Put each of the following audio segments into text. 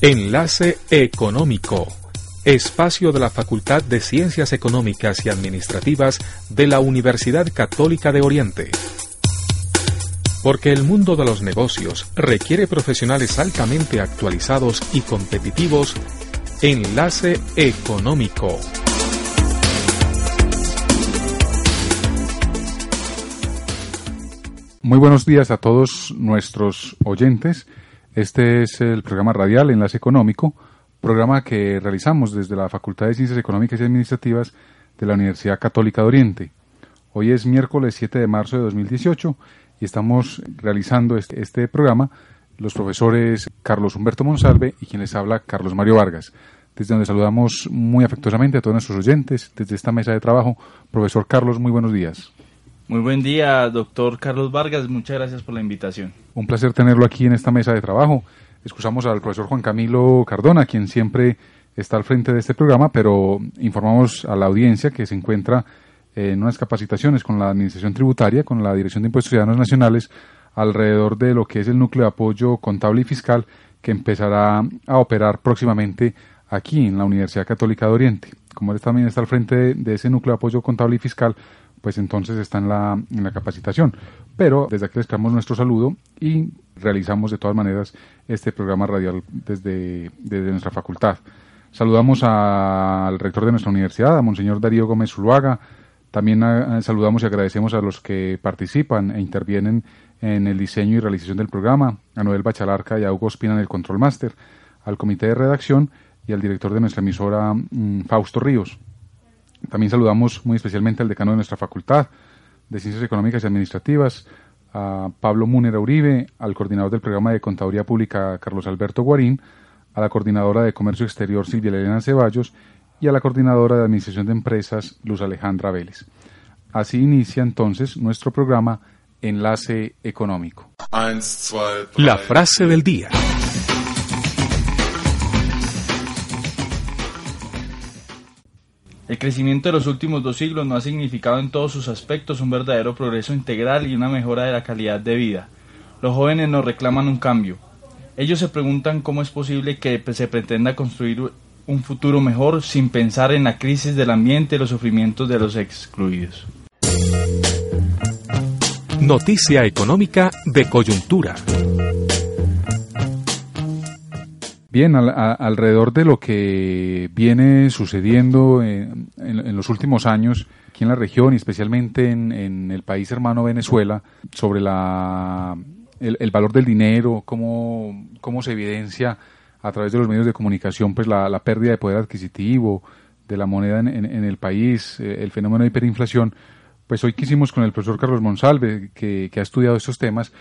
Enlace Económico. Espacio de la Facultad de Ciencias Económicas y Administrativas de la Universidad Católica de Oriente. Porque el mundo de los negocios requiere profesionales altamente actualizados y competitivos. Enlace Económico. Muy buenos días a todos nuestros oyentes. Este es el programa radial Enlace Económico, programa que realizamos desde la Facultad de Ciencias Económicas y Administrativas de la Universidad Católica de Oriente. Hoy es miércoles 7 de marzo de 2018 y estamos realizando este, este programa los profesores Carlos Humberto Monsalve y quien les habla Carlos Mario Vargas desde donde saludamos muy afectuosamente a todos nuestros oyentes desde esta mesa de trabajo. Profesor Carlos, muy buenos días. Muy buen día, doctor Carlos Vargas. Muchas gracias por la invitación. Un placer tenerlo aquí en esta mesa de trabajo. Excusamos al profesor Juan Camilo Cardona, quien siempre está al frente de este programa, pero informamos a la audiencia que se encuentra en unas capacitaciones con la Administración Tributaria, con la Dirección de Impuestos Ciudadanos Nacionales, alrededor de lo que es el núcleo de apoyo contable y fiscal que empezará a operar próximamente aquí en la Universidad Católica de Oriente. Como él también está al frente de, ese núcleo de apoyo contable y fiscal, pues entonces está en la, en la capacitación. Pero desde aquí les damos nuestro saludo y realizamos de todas maneras este programa radial desde, desde nuestra facultad. Saludamos al rector de nuestra universidad, a Monseñor Darío Gómez Zuluaga. También a, saludamos y agradecemos a los que participan e intervienen en el diseño y realización del programa, a Noel Bachalarca y a Hugo Espina en el Control Master, al comité de redacción y al director de nuestra emisora, mmm, Fausto Ríos. También saludamos muy especialmente al decano de nuestra facultad de Ciencias Económicas y Administrativas, a Pablo Múnera Uribe, al coordinador del programa de Contaduría Pública Carlos Alberto Guarín, a la coordinadora de Comercio Exterior Silvia Elena Ceballos y a la coordinadora de Administración de Empresas Luz Alejandra Vélez. Así inicia entonces nuestro programa Enlace Económico. La frase del día. El crecimiento de los últimos dos siglos no ha significado en todos sus aspectos un verdadero progreso integral y una mejora de la calidad de vida. Los jóvenes nos reclaman un cambio. Ellos se preguntan cómo es posible que se pretenda construir un futuro mejor sin pensar en la crisis del ambiente y los sufrimientos de los excluidos. Noticia económica de coyuntura. Bien, al, alrededor de lo que viene sucediendo en, en, los últimos años aquí en la región y especialmente en, el país hermano Venezuela, sobre la, el, valor del dinero, cómo, cómo se evidencia a través de los medios de comunicación pues la, pérdida de poder adquisitivo de la moneda en, el país, eh, el fenómeno de hiperinflación, pues hoy quisimos con el profesor Carlos Monsalve, que ha estudiado estos temas,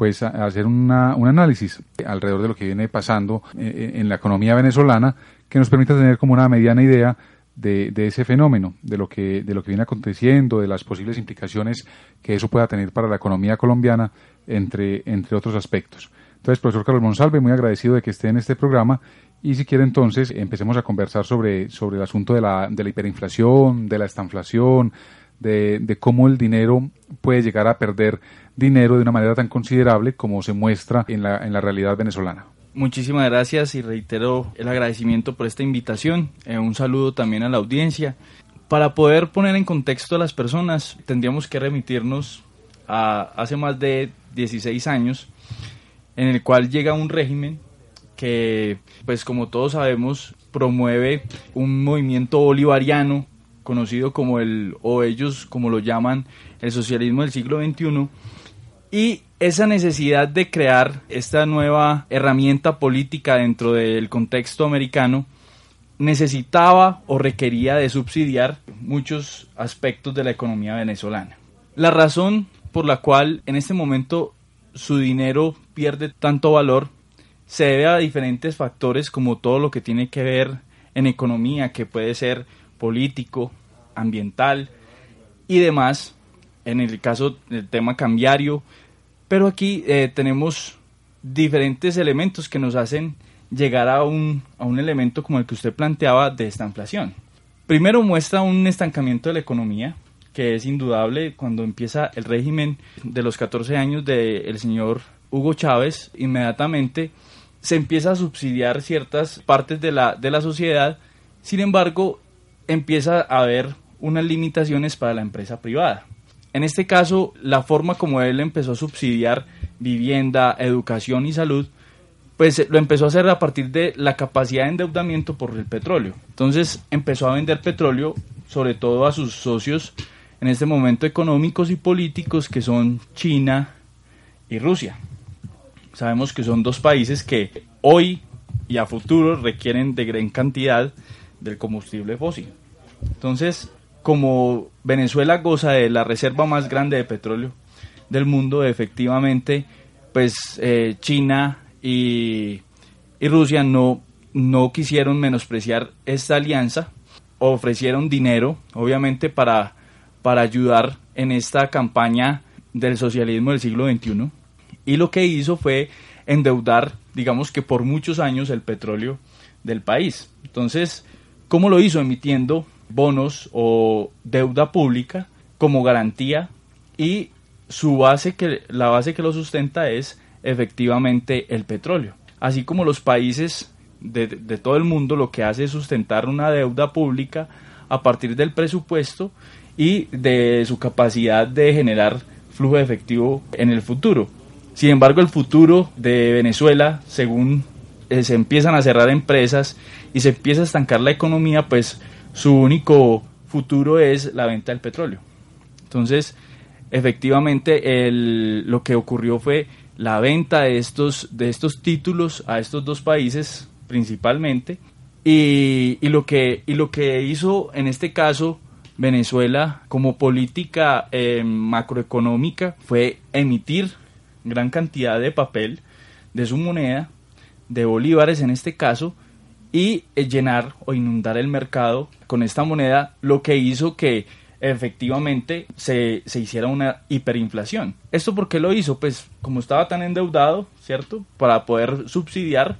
pues hacer una, un análisis alrededor de lo que viene pasando eh, en la economía venezolana que nos permita tener como una mediana idea de, de, ese fenómeno, de lo que de lo que viene aconteciendo, de las posibles implicaciones que eso pueda tener para la economía colombiana, entre, entre otros aspectos. Entonces, profesor Carlos Monsalve, muy agradecido de que esté en este programa y si quiere entonces empecemos a conversar sobre, sobre el asunto de la, de la hiperinflación, de la estanflación, de, de, cómo el dinero puede llegar a perder dinero de una manera tan considerable como se muestra en la, en la realidad venezolana. Muchísimas gracias y reitero el agradecimiento por esta invitación. Eh, un saludo también a la audiencia. Para poder poner en contexto a las personas, tendríamos que remitirnos a hace más de 16 años, en el cual llega un régimen que, pues como todos sabemos, promueve un movimiento bolivariano conocido como el, o ellos como lo llaman, el socialismo del siglo XXI, y esa necesidad de crear esta nueva herramienta política dentro del contexto americano necesitaba o requería de subsidiar muchos aspectos de la economía venezolana. La razón por la cual en este momento su dinero pierde tanto valor se debe a diferentes factores como todo lo que tiene que ver en economía, que puede ser político, ambiental y demás, en el caso del tema cambiario, pero aquí eh, tenemos diferentes elementos que nos hacen llegar a un, a un elemento como el que usted planteaba de esta inflación. Primero muestra un estancamiento de la economía, que es indudable cuando empieza el régimen de los 14 años del señor Hugo Chávez, inmediatamente se empieza a subsidiar ciertas partes de la, de la sociedad, sin embargo, empieza a haber unas limitaciones para la empresa privada. En este caso, la forma como él empezó a subsidiar vivienda, educación y salud, pues lo empezó a hacer a partir de la capacidad de endeudamiento por el petróleo. Entonces empezó a vender petróleo, sobre todo a sus socios en este momento económicos y políticos que son China y Rusia. Sabemos que son dos países que hoy y a futuro requieren de gran cantidad del combustible fósil. Entonces, como Venezuela goza de la reserva más grande de petróleo del mundo, efectivamente, pues eh, China y, Rusia no, no quisieron menospreciar esta alianza, ofrecieron dinero, obviamente, para, para ayudar en esta campaña del socialismo del siglo XXI, y lo que hizo fue endeudar, digamos que por muchos años, el petróleo del país. Entonces, ¿cómo lo hizo? Emitiendo bonos o deuda pública como garantía y su base que la base que lo sustenta es efectivamente el petróleo. Así como los países de, de todo el mundo lo que hace es sustentar una deuda pública a partir del presupuesto y de su capacidad de generar flujo de efectivo en el futuro. Sin embargo, el futuro de Venezuela, según se empiezan a cerrar empresas y se empieza a estancar la economía, pues su único futuro es la venta del petróleo. Entonces, efectivamente, el, lo que ocurrió fue la venta de estos, de estos títulos a estos dos países principalmente. Y, y, lo que, y lo que hizo en este caso Venezuela como política eh, macroeconómica fue emitir gran cantidad de papel de su moneda, de bolívares en este caso, y eh, llenar o inundar el mercado con esta moneda, lo que hizo que efectivamente se, se, hiciera una hiperinflación. ¿Esto por qué lo hizo? Pues como estaba tan endeudado, ¿cierto? Para poder subsidiar,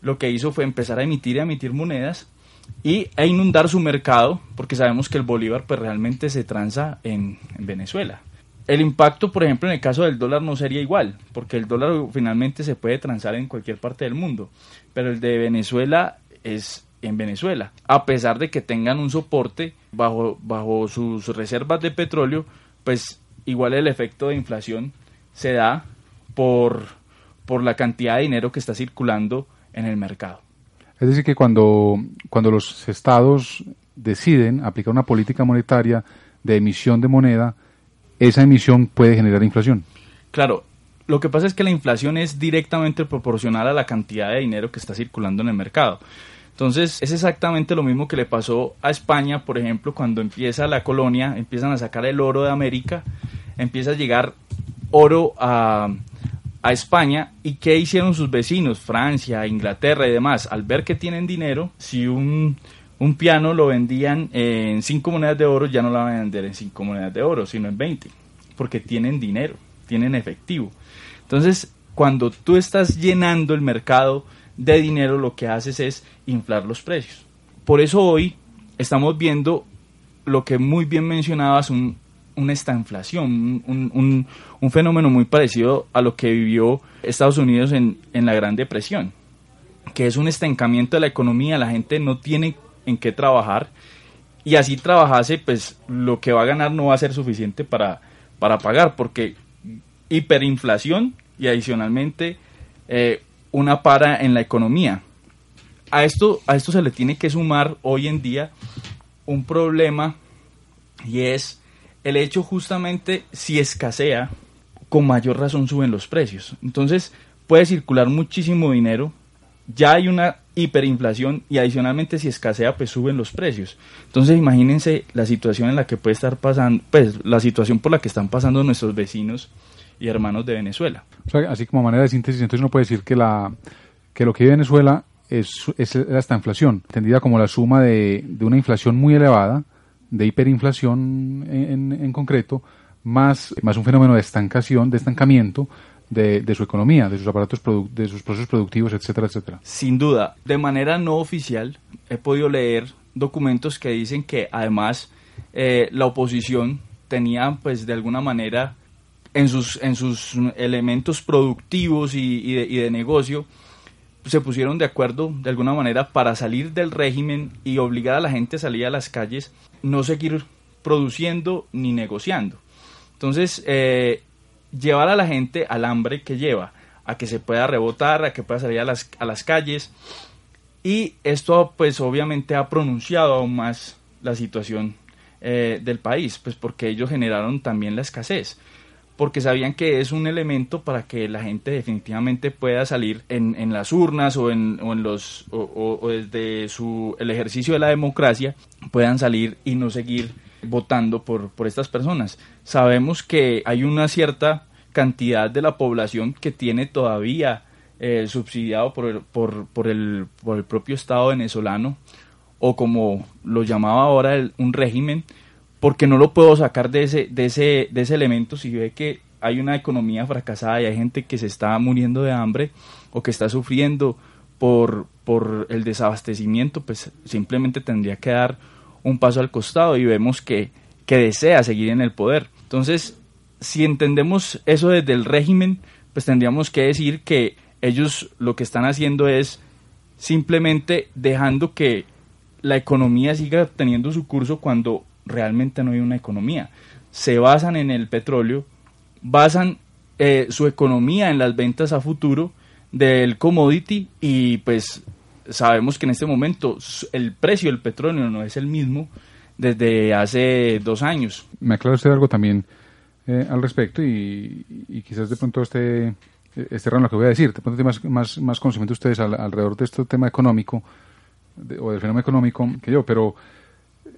lo que hizo fue empezar a emitir y emitir monedas y a inundar su mercado, porque sabemos que el bolívar pues realmente se transa en, en Venezuela. El impacto, por ejemplo, en el caso del dólar no sería igual, porque el dólar finalmente se puede transar en cualquier parte del mundo, pero el de Venezuela es en Venezuela. A pesar de que tengan un soporte bajo, bajo sus reservas de petróleo, pues igual el efecto de inflación se da por, por la cantidad de dinero que está circulando en el mercado. Es decir, que cuando, cuando los estados deciden aplicar una política monetaria de emisión de moneda, esa emisión puede generar inflación. Claro, lo que pasa es que la inflación es directamente proporcional a la cantidad de dinero que está circulando en el mercado. Entonces es exactamente lo mismo que le pasó a España, por ejemplo, cuando empieza la colonia, empiezan a sacar el oro de América, empieza a llegar oro a, a España y qué hicieron sus vecinos, Francia, Inglaterra y demás, al ver que tienen dinero, si un, un piano lo vendían en 5 monedas de oro, ya no la van a vender en 5 monedas de oro, sino en 20, porque tienen dinero, tienen efectivo. Entonces, cuando tú estás llenando el mercado de dinero, lo que haces es inflar los precios. Por eso hoy estamos viendo lo que muy bien mencionabas, un, una estanflación, un, un, fenómeno muy parecido a lo que vivió Estados Unidos en, en, la Gran Depresión, que es un estancamiento de la economía, la gente no tiene en qué trabajar y así trabajase, pues lo que va a ganar no va a ser suficiente para, para pagar, porque hiperinflación y adicionalmente eh, una para en la economía. A esto, a esto se le tiene que sumar hoy en día un problema y es el hecho justamente si escasea, con mayor razón suben los precios. Entonces puede circular muchísimo dinero, ya hay una hiperinflación y adicionalmente si escasea pues suben los precios. Entonces imagínense la situación en la que puede estar pasando, pues la situación por la que están pasando nuestros vecinos y hermanos de Venezuela. así como manera de síntesis, entonces uno puede decir que, la, que lo que Venezuela es, es esta inflación, entendida como la suma de, de una inflación muy elevada, de hiperinflación en, en, concreto, más, más un fenómeno de estancación, de estancamiento de, su economía, de sus aparatos, de sus procesos productivos, etcétera, etcétera. Sin duda, de manera no oficial, he podido leer documentos que dicen que además eh, la oposición tenía, pues, de alguna manera en sus, en sus elementos productivos y, y, de, y de, negocio, se pusieron de acuerdo de alguna manera para salir del régimen y obligar a la gente a salir a las calles, no seguir produciendo ni negociando. Entonces, eh, llevar a la gente al hambre que lleva, a que se pueda rebotar, a que pueda salir a las, a las calles. Y esto, pues obviamente ha pronunciado aún más la situación eh, del país, pues porque ellos generaron también la escasez porque sabían que es un elemento para que la gente definitivamente pueda salir en, en las urnas o en, o en los o, desde su el ejercicio de la democracia puedan salir y no seguir votando por, por estas personas. Sabemos que hay una cierta cantidad de la población que tiene todavía eh, subsidiado por el, por, por, el, por el propio Estado venezolano o como lo llamaba ahora un régimen porque no lo puedo sacar de ese, de ese, de ese elemento si ve que hay una economía fracasada y hay gente que se está muriendo de hambre o que está sufriendo por, por el desabastecimiento, pues simplemente tendría que dar un paso al costado y vemos que, que desea seguir en el poder. Entonces, si entendemos eso desde el régimen, pues tendríamos que decir que ellos lo que están haciendo es simplemente dejando que la economía siga teniendo su curso cuando realmente no hay una economía. Se basan en el petróleo, basan eh, su economía en las ventas a futuro del commodity y pues sabemos que en este momento el precio del petróleo no es el mismo desde hace dos años. Me aclara usted algo también eh, al respecto y, quizás de pronto este, este lo que voy a decir, de pronto más, más, más conocimiento ustedes alrededor de este tema económico o del fenómeno económico que yo, pero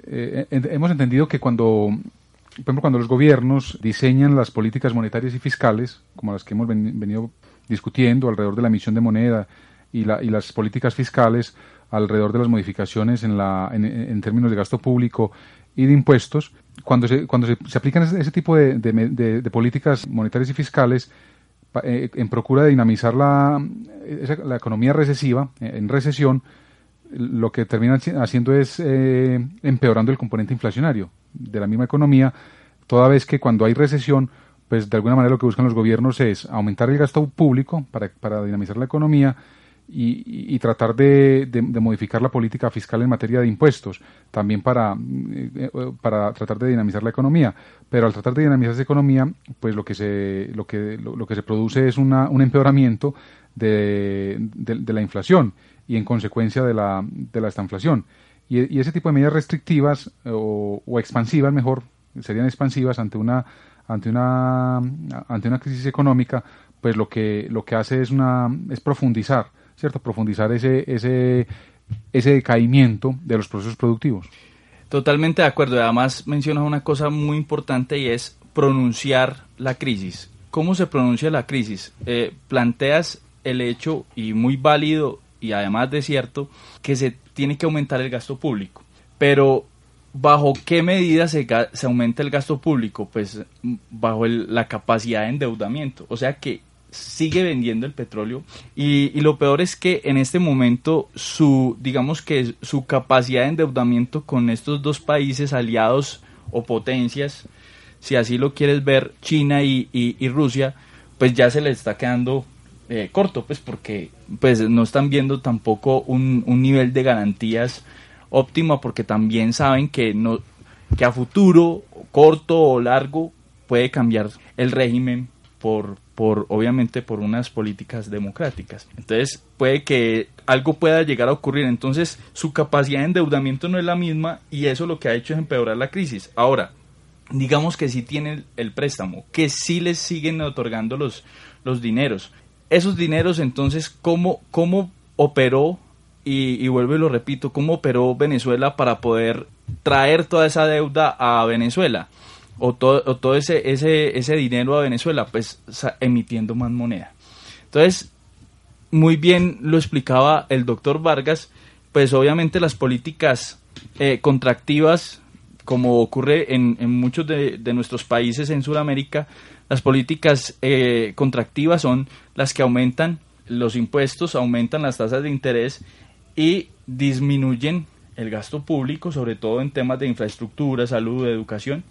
eh, hemos entendido que cuando, por ejemplo, cuando los gobiernos diseñan las políticas monetarias y fiscales, como las que hemos venido discutiendo alrededor de la emisión de moneda y, la, y las políticas fiscales alrededor de las modificaciones en, la, en, términos de gasto público y de impuestos, cuando se, cuando se, aplican ese, tipo de, políticas monetarias y fiscales eh, en procura de dinamizar la, la economía recesiva, en recesión, lo que terminan haciendo es eh, empeorando el componente inflacionario de la misma economía, toda vez que cuando hay recesión, pues de alguna manera lo que buscan los gobiernos es aumentar el gasto público para, para dinamizar la economía y, tratar de, modificar la política fiscal en materia de impuestos, también para, eh, para tratar de dinamizar la economía. Pero al tratar de dinamizar esa economía, pues lo que se, lo que, lo, que se produce es una, un empeoramiento de, de la inflación y en consecuencia de la, de la estanflación. Y, ese tipo de medidas restrictivas o, expansivas, mejor, serían expansivas ante una, ante una, ante una crisis económica, pues lo que, lo que hace es, una, es profundizar, ¿cierto? Profundizar ese, ese, ese decaimiento de los procesos productivos. Totalmente de acuerdo. Además mencionas una cosa muy importante y es pronunciar la crisis. ¿Cómo se pronuncia la crisis? Eh, planteas el hecho y muy válido y además de cierto que se tiene que aumentar el gasto público. Pero ¿bajo qué medida se, se aumenta el gasto público? Pues bajo la capacidad de endeudamiento. O sea que sigue vendiendo el petróleo y, lo peor es que en este momento su digamos que su capacidad de endeudamiento con estos dos países aliados o potencias si así lo quieres ver China y, y Rusia pues ya se le está quedando eh, corto, pues porque pues no están viendo tampoco un, un, nivel de garantías óptimo porque también saben que no que a futuro, corto o largo, puede cambiar el régimen por, por obviamente por unas políticas democráticas. Entonces puede que algo pueda llegar a ocurrir. Entonces su capacidad de endeudamiento no es la misma y eso lo que ha hecho es empeorar la crisis. Ahora, digamos que sí tienen el préstamo, que sí les siguen otorgando los, los dineros esos dineros entonces, ¿cómo, cómo operó, y, vuelvo y lo repito, cómo operó Venezuela para poder traer toda esa deuda a Venezuela? O todo, o todo ese, ese, ese dinero a Venezuela, pues emitiendo más moneda. Entonces, muy bien lo explicaba el doctor Vargas, pues obviamente las políticas eh, contractivas, como ocurre en, en muchos de, de, nuestros países en Sudamérica, las políticas eh, contractivas son las que aumentan los impuestos, aumentan las tasas de interés y disminuyen el gasto público, sobre todo en temas de infraestructura, salud, educación.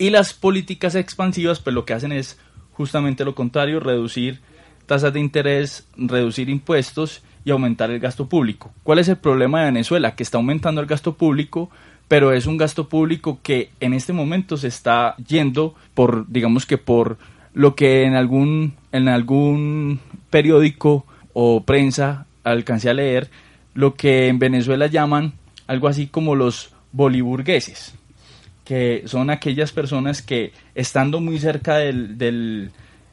Y las políticas expansivas, pues lo que hacen es justamente lo contrario, reducir tasas de interés, reducir impuestos y aumentar el gasto público. ¿Cuál es el problema de Venezuela? Que está aumentando el gasto público, pero es un gasto público que en este momento se está yendo por, digamos que por lo que en algún, en algún periódico o prensa alcancé a leer, lo que en Venezuela llaman algo así como los boliburgueses, que son aquellas personas que estando muy cerca del, del,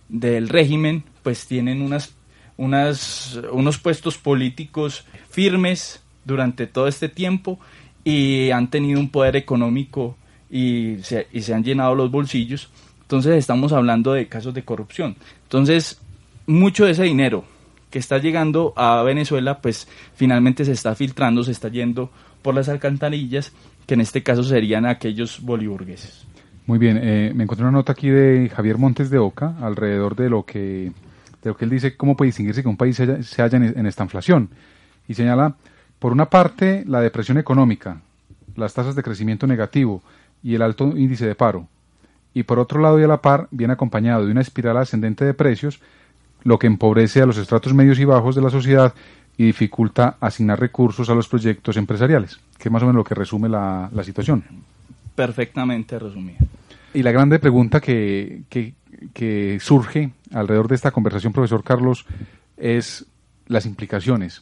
del régimen, pues tienen unas, unas, unos puestos políticos firmes durante todo este tiempo y han tenido un poder económico y se, y se han llenado los bolsillos. Entonces estamos hablando de casos de corrupción. Entonces, mucho de ese dinero que está llegando a Venezuela, pues finalmente se está filtrando, se está yendo por las alcantarillas, que en este caso serían aquellos boliburgueses. Muy bien, eh, me encontré una nota aquí de Javier Montes de Oca alrededor de lo que de lo que él dice, cómo puede distinguirse que un país se halla, en esta inflación. Y señala por una parte, la depresión económica, las tasas de crecimiento negativo y el alto índice de paro. Y por otro lado y a la par, viene acompañado de una espiral ascendente de precios, lo que empobrece a los estratos medios y bajos de la sociedad y dificulta asignar recursos a los proyectos empresariales, que es más o menos lo que resume la, la situación. Perfectamente resumido. Y la grande pregunta que, que, que surge alrededor de esta conversación, profesor Carlos, es las implicaciones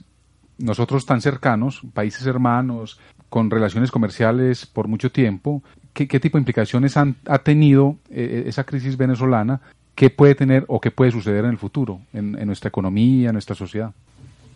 nosotros tan cercanos, países hermanos, con relaciones comerciales por mucho tiempo, ¿qué, tipo de implicaciones han, ha tenido eh, esa crisis venezolana? ¿Qué puede tener o qué puede suceder en el futuro, en, nuestra economía, en nuestra sociedad?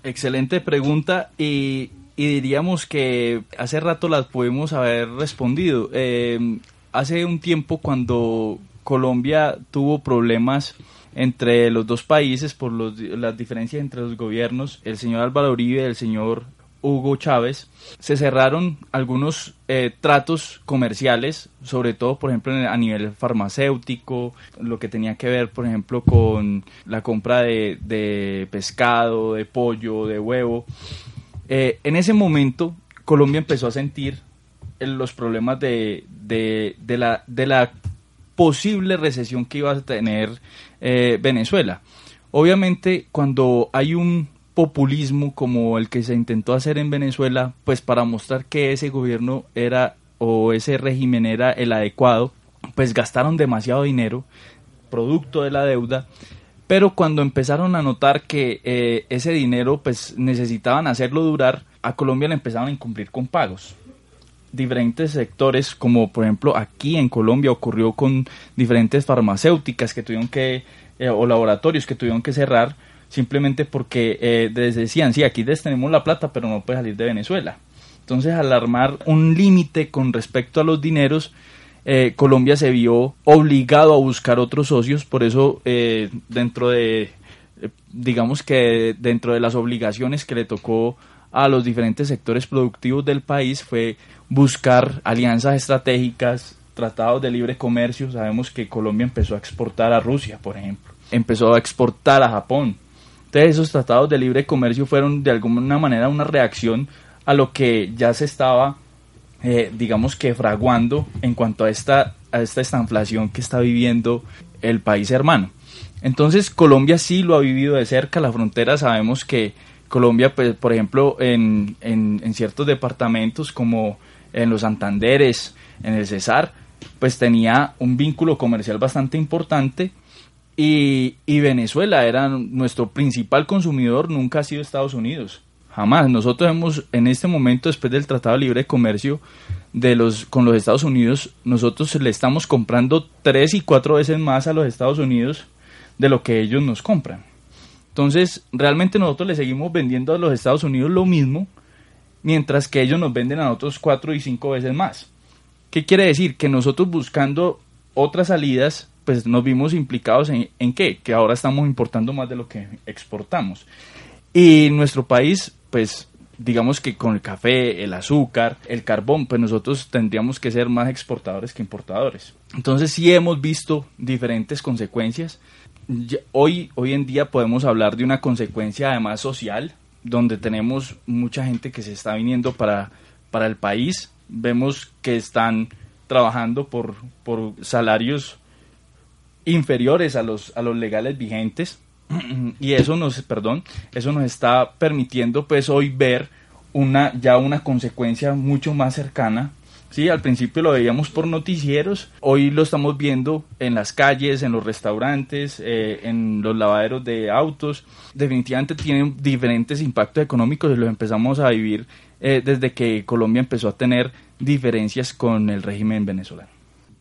Excelente pregunta y, diríamos que hace rato las podemos haber respondido. Eh, hace un tiempo cuando Colombia tuvo problemas entre los dos países por las diferencias entre los gobiernos, el señor Álvaro Uribe y el señor Hugo Chávez, se cerraron algunos eh, tratos comerciales, sobre todo, por ejemplo, a nivel farmacéutico, lo que tenía que ver, por ejemplo, con la compra de, pescado, de pollo, de huevo. Eh, en ese momento, Colombia empezó a sentir los problemas de, la, posible recesión que iba a tener eh, Venezuela. Obviamente, cuando hay un populismo como el que se intentó hacer en Venezuela, pues para mostrar que ese gobierno era o ese régimen era el adecuado, pues gastaron demasiado dinero, producto de la deuda, pero cuando empezaron a notar que eh, ese dinero pues necesitaban hacerlo durar, a Colombia le empezaron a incumplir con pagos. Diferentes sectores, como por ejemplo aquí en Colombia ocurrió con diferentes farmacéuticas que tuvieron que, eh, o laboratorios que tuvieron que cerrar simplemente porque eh, les decían, sí, aquí les tenemos la plata, pero no puede salir de Venezuela. Entonces, al armar un límite con respecto a los dineros, eh, Colombia se vio obligado a buscar otros socios, por eso dentro de, digamos que dentro de las obligaciones que le tocó a los diferentes sectores productivos del país fue buscar alianzas estratégicas, tratados de libre comercio. Sabemos que Colombia empezó a exportar a Rusia, por ejemplo, empezó a exportar a Japón. Entonces esos tratados de libre comercio fueron de alguna manera una reacción a lo que ya se estaba, eh, digamos que fraguando en cuanto a esta, esta estanflación que está viviendo el país hermano. Entonces Colombia sí lo ha vivido de cerca, la frontera sabemos que Colombia, pues, por ejemplo, en, en ciertos departamentos como en los Santanderes, en el Cesar, pues tenía un vínculo comercial bastante importante y, Venezuela era nuestro principal consumidor, nunca ha sido Estados Unidos. Jamás. Nosotros hemos, en este momento, después del Tratado de Libre Comercio de los, con los Estados Unidos, nosotros le estamos comprando tres y cuatro veces más a los Estados Unidos de lo que ellos nos compran. Entonces, realmente nosotros le seguimos vendiendo a los Estados Unidos lo mismo mientras que ellos nos venden a nosotros cuatro y cinco veces más. ¿Qué quiere decir? Que nosotros buscando otras salidas, pues nos vimos implicados en, en qué? Que ahora estamos importando más de lo que exportamos. Y nuestro país, pues digamos que con el café, el azúcar, el carbón, pues nosotros tendríamos que ser más exportadores que importadores. Entonces sí hemos visto diferentes consecuencias. Hoy, hoy en día podemos hablar de una consecuencia además social, donde tenemos mucha gente que se está viniendo para, para el país. Vemos que están trabajando por, por salarios inferiores a los, a los legales vigentes. y eso nos, perdón, eso nos está permitiendo pues hoy ver una ya una consecuencia mucho más cercana Sí, al principio lo veíamos por noticieros, hoy lo estamos viendo en las calles, en los restaurantes, eh, en los lavaderos de autos. Definitivamente tienen diferentes impactos económicos y los empezamos a vivir eh, desde que Colombia empezó a tener diferencias con el régimen venezolano.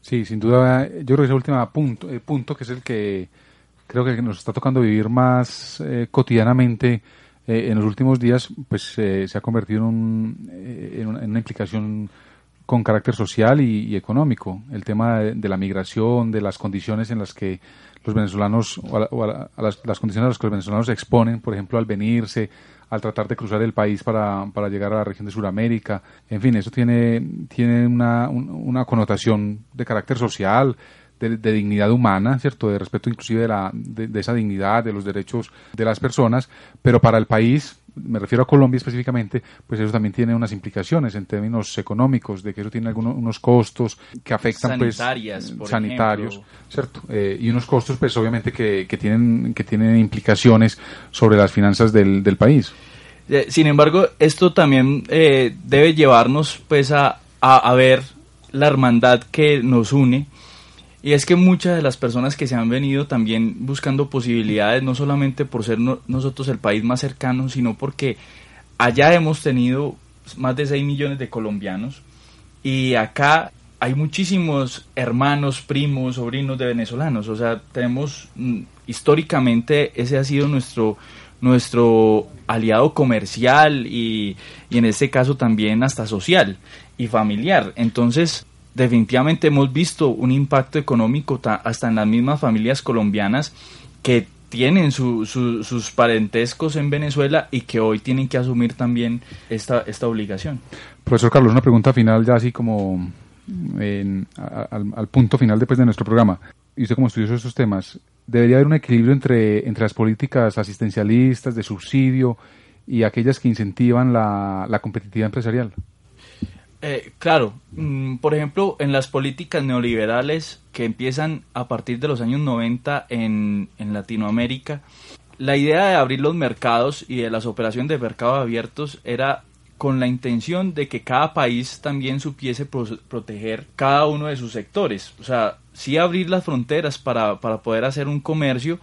Sí, sin duda, yo creo que ese último punto, eh, punto que es el que creo que nos está tocando vivir más cotidianamente en los últimos días, pues se ha convertido en, una, en una implicación con carácter social y, económico. El tema de, la migración, de las condiciones en las que los venezolanos, o, las, condiciones a las que los venezolanos se exponen, por ejemplo, al venirse, al tratar de cruzar el país para, para llegar a la región de Sudamérica. En fin, eso tiene, tiene una, una connotación de carácter social, de, dignidad humana, ¿cierto? De respeto inclusive de, la, de, esa dignidad, de los derechos de las personas, pero para el país me refiero a Colombia específicamente, pues eso también tiene unas implicaciones en términos económicos, de que eso tiene algunos unos costos que afectan pues sanitarios, ¿cierto? Eh, y unos costos pues obviamente que, que, tienen que tienen implicaciones sobre las finanzas del, del país. Eh, sin embargo, esto también eh, debe llevarnos pues a, a, a ver la hermandad que nos une y es que muchas de las personas que se han venido también buscando posibilidades, no solamente por ser nosotros el país más cercano, sino porque allá hemos tenido más de 6 millones de colombianos y acá hay muchísimos hermanos, primos, sobrinos de venezolanos. O sea, tenemos mm, históricamente ese ha sido nuestro nuestro aliado comercial y, y en este caso también hasta social y familiar. Entonces, definitivamente hemos visto un impacto económico hasta en las mismas familias colombianas que tienen sus parentescos en Venezuela y que hoy tienen que asumir también esta, esta obligación. Profesor Carlos, una pregunta final ya así como al, punto final después de nuestro programa. Y usted como estudioso de estos temas, ¿debería haber un equilibrio entre, entre las políticas asistencialistas, de subsidio y aquellas que incentivan la, la competitividad empresarial? Eh, claro, mm, por ejemplo, en las políticas neoliberales que empiezan a partir de los años 90 en, Latinoamérica, la idea de abrir los mercados y de las operaciones de mercados abiertos era con la intención de que cada país también supiese proteger cada uno de sus sectores. O sea, sí abrir las fronteras para, para poder hacer un comercio,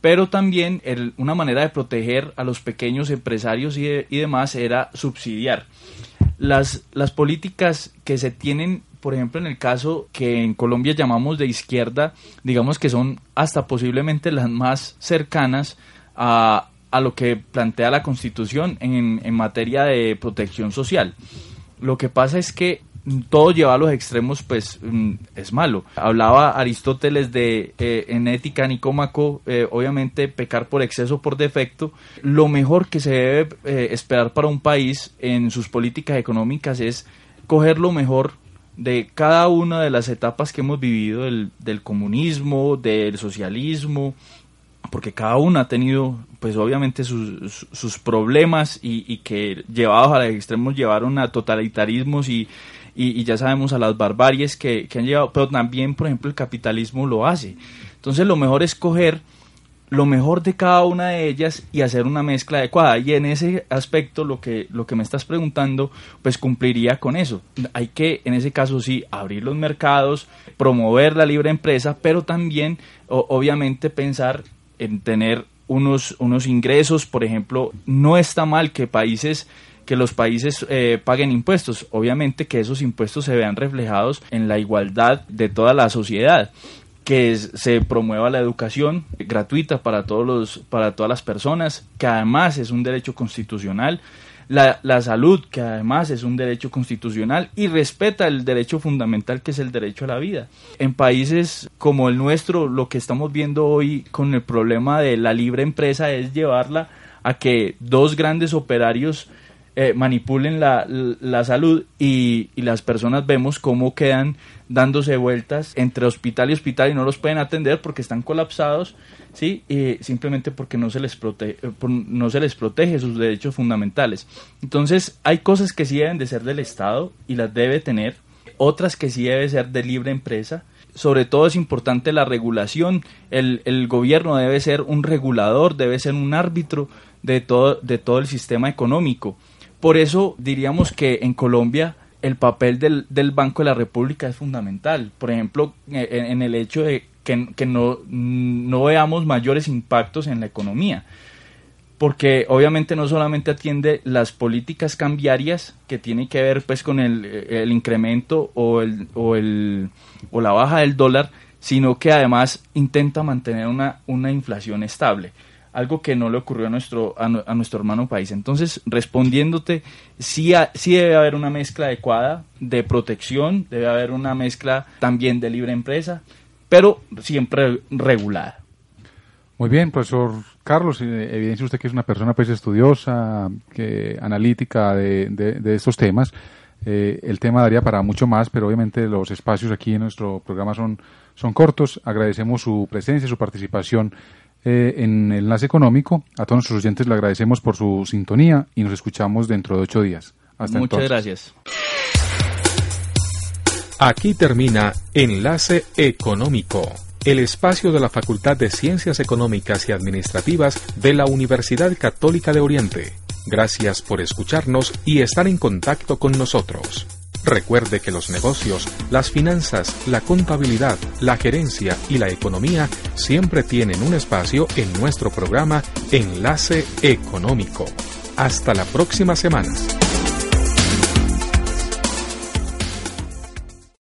pero también una manera de proteger a los pequeños empresarios y, y demás era subsidiar las, las políticas que se tienen, por ejemplo, en el caso que en Colombia llamamos de izquierda, digamos que son hasta posiblemente las más cercanas a, a lo que plantea la Constitución en, en materia de protección social. Lo que pasa es que todo lleva a los extremos pues mm, es malo. Hablaba Aristóteles de eh, en ética Nicómaco, eh, obviamente pecar por exceso por defecto. Lo mejor que se debe eh, esperar para un país en sus políticas económicas es coger lo mejor de cada una de las etapas que hemos vivido del, comunismo, del socialismo, porque cada una ha tenido, pues obviamente, sus, sus problemas y, y, que llevados a los extremos llevaron a totalitarismos y, y, ya sabemos a las barbaries que, han llevado, pero también, por ejemplo, el capitalismo lo hace. Entonces, lo mejor es coger lo mejor de cada una de ellas y hacer una mezcla adecuada. Y en ese aspecto, lo que, lo que me estás preguntando, pues cumpliría con eso. Hay que, en ese caso, sí, abrir los mercados, promover la libre empresa, pero también, obviamente, pensar en tener unos, unos ingresos. Por ejemplo, no está mal que países que los países eh, paguen impuestos. Obviamente que esos impuestos se vean reflejados en la igualdad de toda la sociedad que se promueva la educación gratuita para todos los para todas las personas que además es un derecho constitucional la, la, salud que además es un derecho constitucional y respeta el derecho fundamental que es el derecho a la vida en países como el nuestro lo que estamos viendo hoy con el problema de la libre empresa es llevarla a que dos grandes operarios eh, manipulen la, la salud y, las personas vemos cómo quedan dándose vueltas entre hospital y hospital y no los pueden atender porque están colapsados, ¿sí? Y simplemente porque no se, les protege, eh, no se les protege sus derechos fundamentales. Entonces hay cosas que sí deben de ser del Estado y las debe tener, otras que sí debe ser de libre empresa sobre todo es importante la regulación. El, el, gobierno debe ser un regulador, debe ser un árbitro de todo, de todo el sistema económico. Por eso diríamos que en Colombia el papel del, del Banco de la República es fundamental. Por ejemplo, en, en el hecho de que, que no, no veamos mayores impactos en la economía porque obviamente no solamente atiende las políticas cambiarias que tienen que ver pues con el, el incremento o, el, o, el, o la baja del dólar, sino que además intenta mantener una, una inflación estable, algo que no le ocurrió a nuestro, a, nuestro hermano país. Entonces, respondiéndote, sí, sí debe haber una mezcla adecuada de protección, debe haber una mezcla también de libre empresa, pero siempre regulada. Muy bien, profesor Carlos, eh, evidencia usted que es una persona pues estudiosa, que analítica de estos temas. Eh, el tema daría para mucho más, pero obviamente los espacios aquí en nuestro programa son, son cortos. Agradecemos su presencia, su participación eh, en enlace económico. A todos nuestros oyentes le agradecemos por su sintonía y nos escuchamos dentro de ocho días. Hasta Muchas entonces. gracias. Aquí termina Enlace Económico el espacio de la Facultad de Ciencias Económicas y Administrativas de la Universidad Católica de Oriente. Gracias por escucharnos y estar en contacto con nosotros. Recuerde que los negocios, las finanzas, la contabilidad, la gerencia y la economía siempre tienen un espacio en nuestro programa Enlace Económico. Hasta la próxima semana.